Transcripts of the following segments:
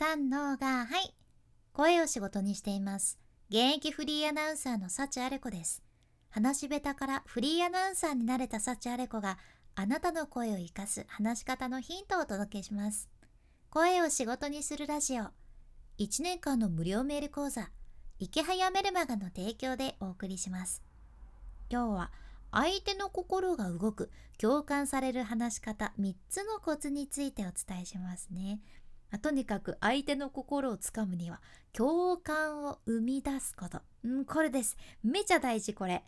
三のがはい。声を仕事にしています。現役フリーアナウンサーの幸あれ子です。話し下手からフリーアナウンサーになれた幸あれ子があなたの声を生かす話し方のヒントをお届けします。声を仕事にするラジオ。1年間の無料メール講座。池早メルマガの提供でお送りします。今日は相手の心が動く共感される話し方3つのコツについてお伝えしますね。まあ、とにかく相手の心をつかむには共感を生み出すこと、ん、これです。めちゃ大事これ。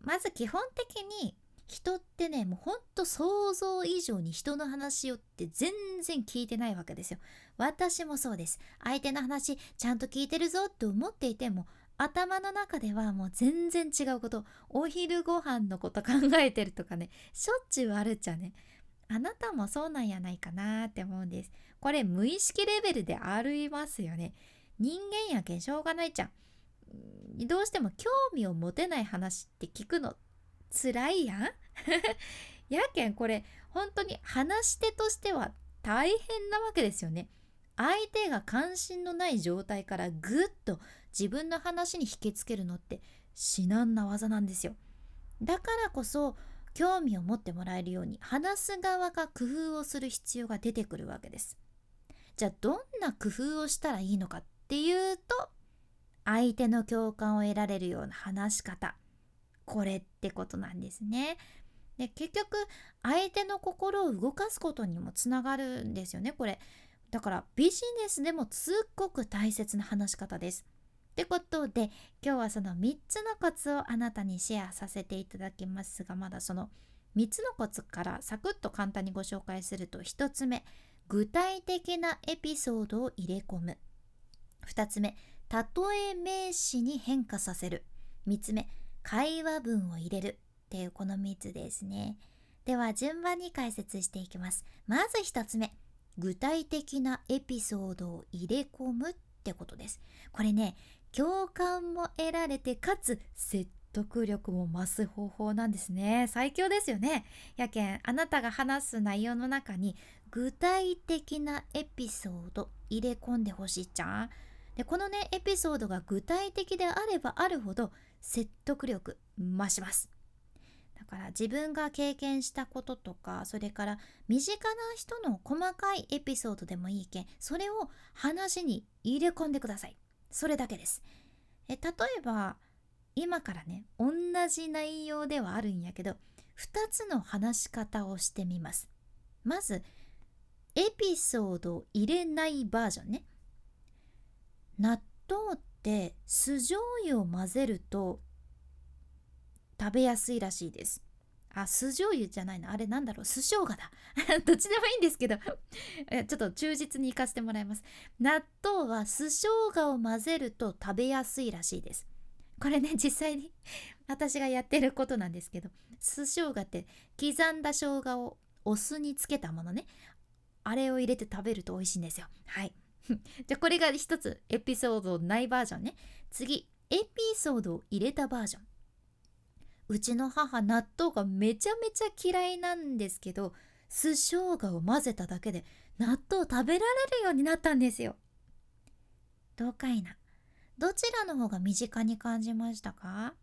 まず基本的に人ってねもうほんと想像以上に人の話をって全然聞いてないわけですよ。私もそうです。相手の話ちゃんと聞いてるぞって思っていても頭の中ではもう全然違うこと。お昼ご飯のこと考えてるとかねしょっちゅうあるっちゃね。あなたもそうなんやないかなって思うんです。これ無意識レベルでありますよね。人間やけんしょうがないじゃん。どうしても興味を持てない話って聞くの辛いやん。やけんこれ本当に話し手としては大変なわけですよね。相手が関心のない状態からぐっと自分の話に引きつけるのって至難な技なんですよ。だからこそ興味を持ってもらえるように話す側が工夫をする必要が出てくるわけですじゃあどんな工夫をしたらいいのかっていうと相手の共感を得られるような話し方これってことなんですね。で結局相手の心を動かすことにもつながるんですよねこれ。だからビジネスでもすっごく大切な話し方です。ってことで今日はその3つのコツをあなたにシェアさせていただきますがまだその3つのコツからサクッと簡単にご紹介すると1つ目具体的なエピソードを入れ込む。2つ目例え名詞に変化させる。3つ目会話文を入れる。っていうこの3つですね。では順番に解説していきます。まず1つ目具体的なエピソードを入れ込むってことです。これね共感も得られてかつ説得力も増す方法なんですね。最強ですよね。やけんあなたが話す内容の中に具体的なエピソード入れ込んでほしいじゃん。でこのねエピソードが具体的であればあるほど説得力増します。だから自分が経験したこととかそれから身近な人の細かいエピソードでもいいけんそれを話に入れ込んでください。それだけです。え例えば今からね同じ内容ではあるんやけど2つの話し方をしてみます。まずエピソード入れないバージョンね。納豆って酢醤油を混ぜると食べやすいらしいです。あ酢醤油じゃないのあれなんだろう。酢生姜だ。どっちでもいいんですけど。ちょっと忠実に行かせてもらいます。納豆は酢生姜を混ぜると食べやすいらしいです。これね 実際に私がやってることなんですけど。酢生姜って刻んだ生姜をお酢につけたものね。あれを入れて食べると美味しいんですよ。はい。じゃあこれが一つエピソードないバージョンね。次エピソードを入れたバージョン。うちの母納豆がめちゃめちゃ嫌いなんですけど酢生姜を混ぜただけで納豆食べられるようになったんですよ。どうかいな。どちらの方が身近に感じましたか？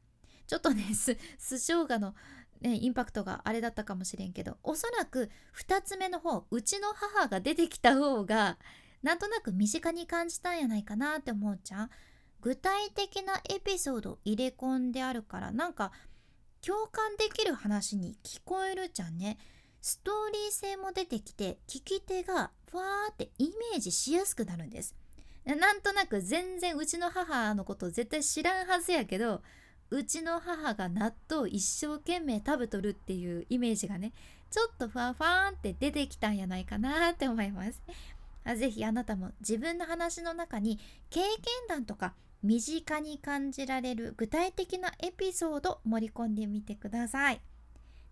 ちょっとね 酢生姜の、ね、インパクトがあれだったかもしれんけどおそらく2つ目の方うちの母が出てきた方がなんとなく身近に感じたんやないかなって思うじゃん具体的なエピソード入れ込んであるからなんか共感できる話に聞こえるじゃんね。ストーリー性も出てきて聞き手がふわーってイメージしやすくなるんです。なんとなく全然うちの母のこと絶対知らんはずやけどうちの母が納豆一生懸命食べとるっていうイメージがねちょっとふわふわーって出てきたんやないかなって思います。ぜひあなたも自分の話の中に経験談とか身近に感じられる具体的なエピソード盛り込んでみてください。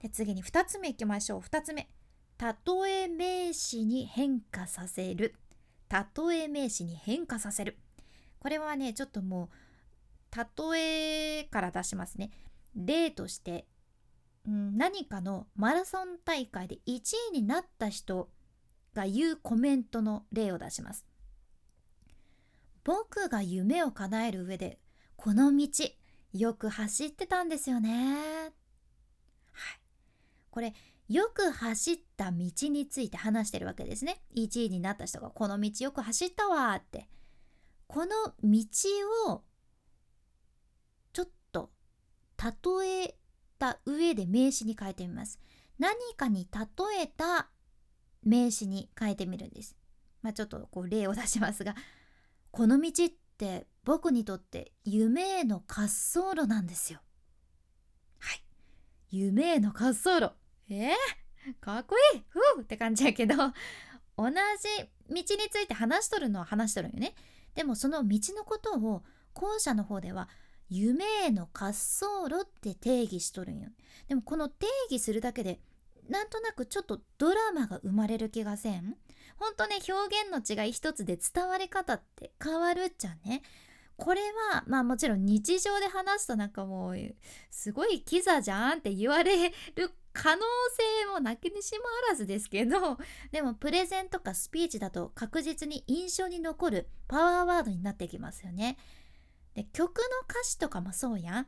で次に2つ目いきましょう。2つ目。例え名詞に変化させる。例え名詞に変化させる。これはね、ちょっともう、例えから出しますね。例として、うん、何かのマラソン大会で1位になった人が言うコメントの例を出します。僕が夢を叶える上でこの道よく走ってたんですよね。はい。これよく走った道について話してるわけですね。1位になった人がこの道よく走ったわって。この道をちょっと例えた上で名詞に変えてみます。何かに例えた名詞に変えてみるんです。まあ、ちょっとこう例を出しますがこの道って僕にとって夢への滑走路なんですよ。はい。夢への滑走路。えー、かっこいいふうって感じやけど同じ道について話しとるのは話しとるんよね。でもその道のことを後者の方では夢への滑走路って定義しとるんよ。でもこの定義するだけでなんとなくちょっとドラマが生まれる気がせん？ほんとね表現の違い一つで伝わり方って変わるっちゃねこれはまあもちろん日常で話すとなんかもうすごいキザじゃんって言われる可能性もなきにしもあらずですけど でもプレゼンとかスピーチだと確実に印象に残るパワーワードになってきますよね。で曲の歌詞とかもそうやん。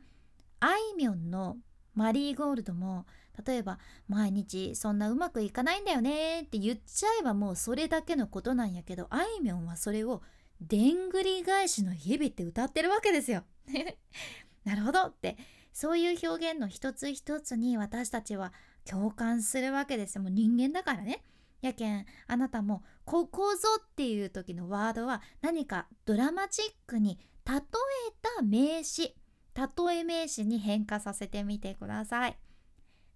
あいみょんの「マリーゴールド」も例えば毎日そんなうまくいかないんだよねって言っちゃえばもうそれだけのことなんやけどあいみょんはそれをでんぐり返しの日々って歌ってるわけですよ。なるほどってそういう表現の一つ一つに私たちは共感するわけですよ。もう人間だからね。やけんあなたもここぞっていう時のワードは何かドラマチックに例えた名詞例え名詞に変化させてみてください。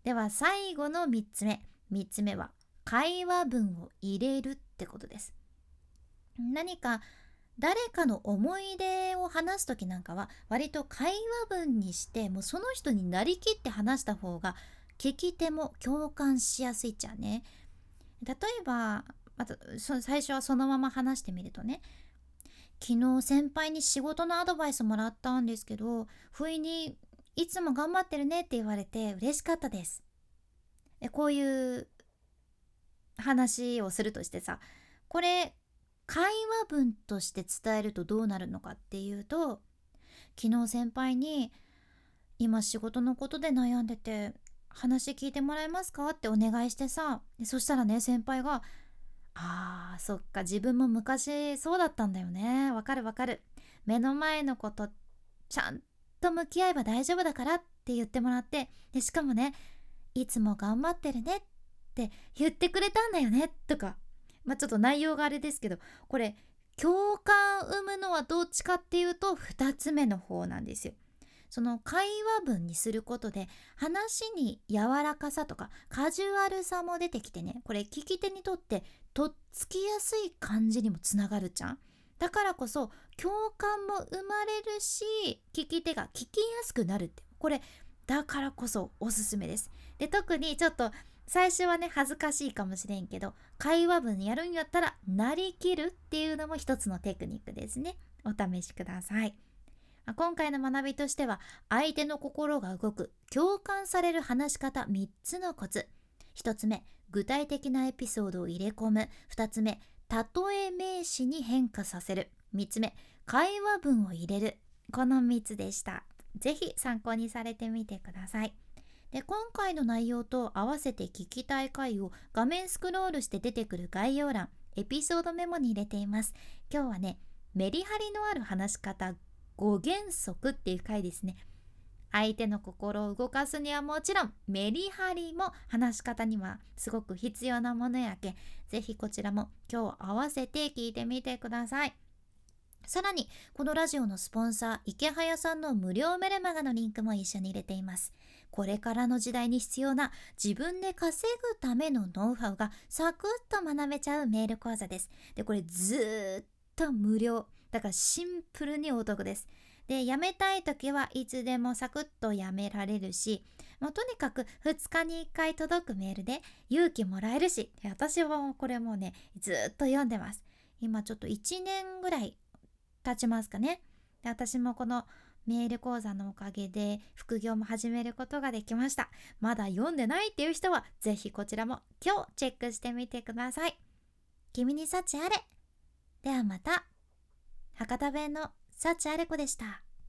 では最後の3つ目。3つ目は会話文を入れるってことです。何か誰かの思い出を話す時なんかは割と会話文にしてもうその人になりきって話した方が聞き手も共感しやすいっちゃね。例えばまた最初はそのまま話してみるとね。昨日先輩に仕事のアドバイスもらったんですけど不意にいつも頑張ってるねって言われて嬉しかったです。こういう話をするとしてさこれ会話文として伝えるとどうなるのかっていうと昨日先輩に「今仕事のことで悩んでて話聞いてもらえますか?」ってお願いしてさそしたらね先輩が「あーそっか。自分も昔そうだったんだよね。わかるわかる。目の前のことちゃんと向き合えば大丈夫だからって言ってもらって。でしかもねいつも頑張ってるねって言ってくれたんだよねとか。まあちょっと内容があれですけどこれ共感を生むのはどっちかっていうと2つ目の方なんですよ。その会話文にすることで話に柔らかさとかカジュアルさも出てきてねこれ聞き手にとってとっつきやすい感じにもつながるじゃん。だからこそ共感も生まれるし聞き手が聞きやすくなるってこれだからこそおすすめです。で特にちょっと最初はね恥ずかしいかもしれんけど会話文やるんやったらなりきるっていうのも一つのテクニックですね。お試しください。今回の学びとしては相手の心が動く共感される話し方3つのコツ。1つ目具体的なエピソードを入れ込む。2つ目例え名詞に変化させる。3つ目会話文を入れる。この3つでした。是非参考にされてみてください。で今回の内容と合わせて聞きたい回を画面スクロールして出てくる概要欄エピソードメモに入れています。今日はねメリハリのある話し方5原則っていう回ですね。相手の心を動かすにはもちろんメリハリも話し方にはすごく必要なものやけぜひこちらも今日合わせて聞いてみてください。さらにこのラジオのスポンサー池早さんの無料メルマガのリンクも一緒に入れています。これからの時代に必要な自分で稼ぐためのノウハウがサクッと学べちゃうメール講座です。でこれずっと無料。だからシンプルにお得です。でやめたい時はいつでもサクッとやめられるしもうとにかく2日に1回届くメールで勇気もらえるし私はこれもうねずっと読んでます。今ちょっと1年ぐらい経ちますかね。で私もこのメール講座のおかげで副業も始めることができました。まだ読んでないっていう人は是非こちらも今日チェックしてみてください。君に幸あれ。ではまた博多弁の幸あれ子でした。